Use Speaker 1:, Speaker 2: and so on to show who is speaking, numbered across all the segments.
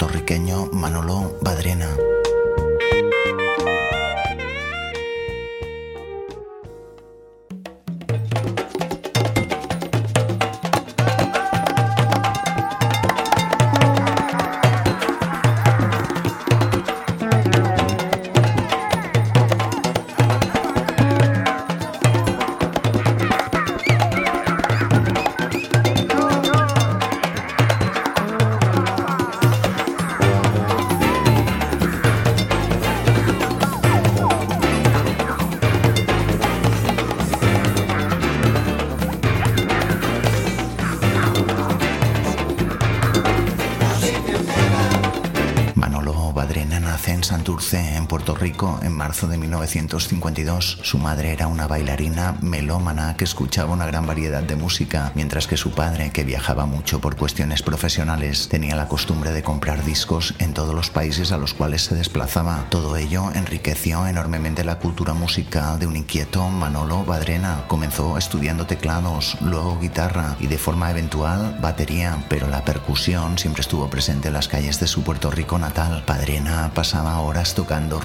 Speaker 1: puertorriqueño Manolo Badrena. Puerto Rico, en marzo de 1952. Su madre era una bailarina melómana que escuchaba una gran variedad de música, mientras que su padre, que viajaba mucho por cuestiones profesionales, tenía la costumbre de comprar discos en todos los países a los cuales se desplazaba. Todo ello enriqueció enormemente la cultura musical de un inquieto Manolo Badrena. Comenzó estudiando teclados, luego guitarra y de forma eventual batería, pero la percusión siempre estuvo presente en las calles de su Puerto Rico natal. Padrena pasaba horas tocando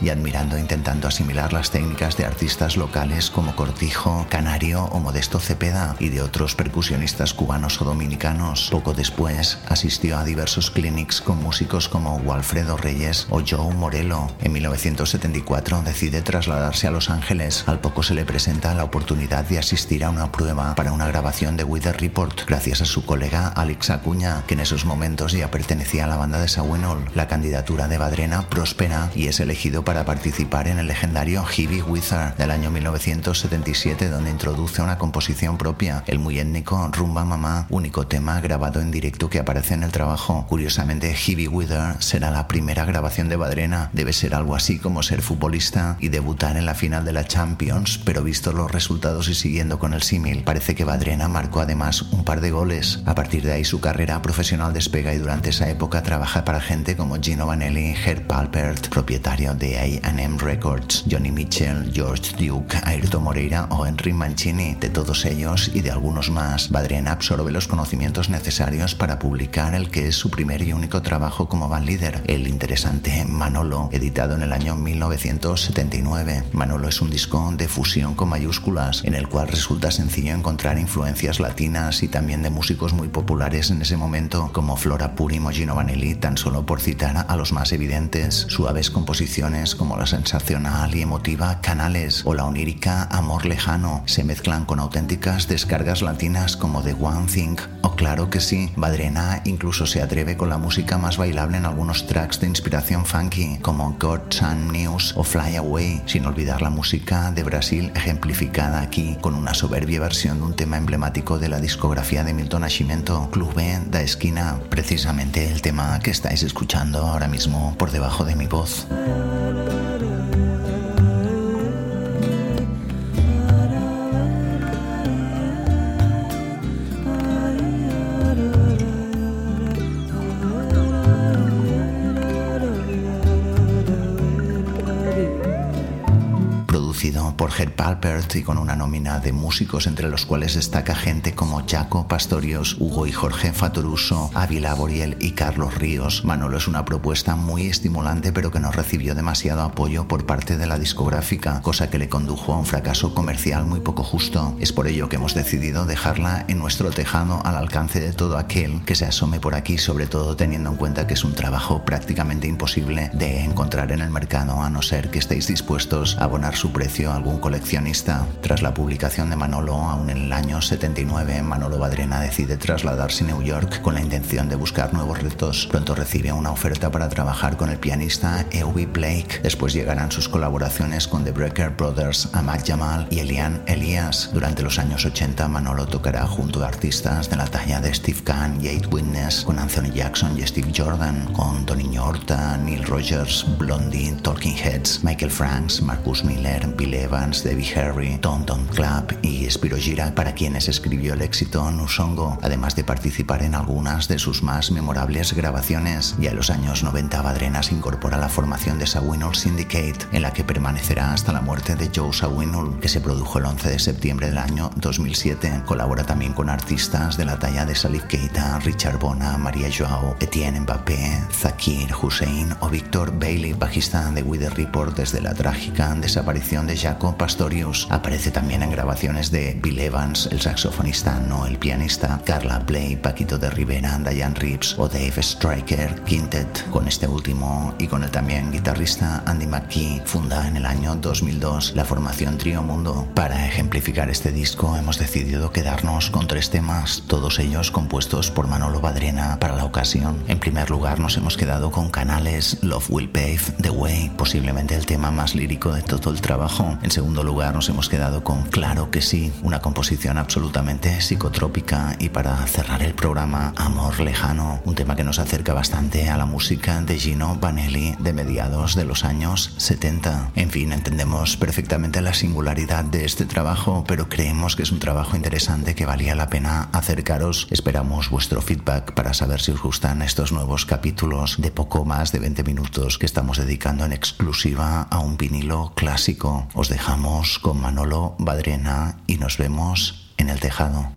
Speaker 1: y admirando e intentando asimilar las técnicas de artistas locales como Cortijo, Canario o Modesto Cepeda y de otros percusionistas cubanos o dominicanos. Poco después asistió a diversos clinics con músicos como Walfredo Reyes o Joe Morello. En 1974 decide trasladarse a Los Ángeles. Al poco se le presenta la oportunidad de asistir a una prueba para una grabación de Wither Report gracias a su colega Alex Acuña, que en esos momentos ya pertenecía a la banda de Sawinol. La candidatura de Badrena prospera y es elegido para participar en el legendario Heavy Wizard del año 1977 donde introduce una composición propia, el muy étnico Rumba Mamá, único tema grabado en directo que aparece en el trabajo. Curiosamente, Heavy Wither será la primera grabación de Badrena, debe ser algo así como ser futbolista y debutar en la final de la Champions, pero visto los resultados y siguiendo con el símil, parece que Badrena marcó además un par de goles. A partir de ahí su carrera profesional despega y durante esa época trabaja para gente como Gino Vanelli, Herb Palpert, propietario de A&M Records, Johnny Mitchell, George Duke, Ayrton Moreira o Henry Mancini. De todos ellos y de algunos más, Badrena absorbe los conocimientos necesarios para publicar el que es su primer y único trabajo como bandleader, el interesante Manolo, editado en el año 1979. Manolo es un disco de fusión con mayúsculas, en el cual resulta sencillo encontrar influencias latinas y también de músicos muy populares en ese momento, como Flora Purim o Gino Vanelli, tan solo por citar a los más evidentes. Suaves composiciones como la sensacional y emotiva Canales o la onírica Amor Lejano se mezclan con auténticas descargas latinas como The One Thing o Claro que sí. Badrena incluso se atreve con la música más bailable en algunos tracks de inspiración funky como God's and News o Fly Away, sin olvidar la música de Brasil ejemplificada aquí con una soberbia versión de un tema emblemático de la discografía de Milton Nascimento, Clube da Esquina, precisamente el tema que estáis escuchando ahora mismo por debajo de mi voz. da, da, da. Por Herb Palpert y con una nómina de músicos entre los cuales destaca gente como Jaco Pastorios, Hugo y Jorge Fatoruso, Ávila Boriel y Carlos Ríos. Manolo es una propuesta muy estimulante pero que no recibió demasiado apoyo por parte de la discográfica, cosa que le condujo a un fracaso comercial muy poco justo. Es por ello que hemos decidido dejarla en nuestro tejado al alcance de todo aquel que se asome por aquí, sobre todo teniendo en cuenta que es un trabajo prácticamente imposible de encontrar en el mercado a no ser que estéis dispuestos a abonar su precio a algún coleccionista. Tras la publicación de Manolo, aún en el año 79, Manolo Badrena decide trasladarse a New York con la intención de buscar nuevos retos. Pronto recibe una oferta para trabajar con el pianista Eubie Blake. Después llegarán sus colaboraciones con The Breaker Brothers, Amak Jamal y Elian Elias. Durante los años 80, Manolo tocará junto a artistas de la talla de Steve Kahn Eight Witness, con Anthony Jackson y Steve Jordan, con Tony Horta, Neil Rogers, Blondie, Talking Heads, Michael Franks, Marcus Miller, Bill Evans, Debbie Harry, Tom Club y Spiro Gira, para quienes escribió el éxito Nusongo, además de participar en algunas de sus más memorables grabaciones. Ya en los años 90 Badrenas incorpora la formación de Sawinul Syndicate, en la que permanecerá hasta la muerte de Joe Sawinul, que se produjo el 11 de septiembre del año 2007. Colabora también con artistas de la talla de Salif Keita, Richard Bona, María Joao, Etienne Mbappé, Zakir Hussein o Víctor Bailey, bajista de With the Report desde la trágica desaparición de Pastorius. Aparece también en grabaciones de Bill Evans, el saxofonista, no el pianista, Carla Play, Paquito de Rivera, Diane Reeves o Dave Striker Quintet. Con este último y con el también guitarrista Andy McKee, funda en el año 2002 la formación Trio Mundo. Para ejemplificar este disco hemos decidido quedarnos con tres temas, todos ellos compuestos por Manolo Badrena para la ocasión. En primer lugar nos hemos quedado con Canales, Love Will Pave, The Way, posiblemente el tema más lírico de todo el trabajo. Segundo lugar nos hemos quedado con Claro que sí, una composición absolutamente psicotrópica y para cerrar el programa Amor Lejano, un tema que nos acerca bastante a la música de Gino Vanelli de mediados de los años 70. En fin, entendemos perfectamente la singularidad de este trabajo, pero creemos que es un trabajo interesante que valía la pena acercaros. Esperamos vuestro feedback para saber si os gustan estos nuevos capítulos de poco más de 20 minutos que estamos dedicando en exclusiva a un vinilo clásico. Os dejamos con Manolo Badrena y nos vemos en el tejado.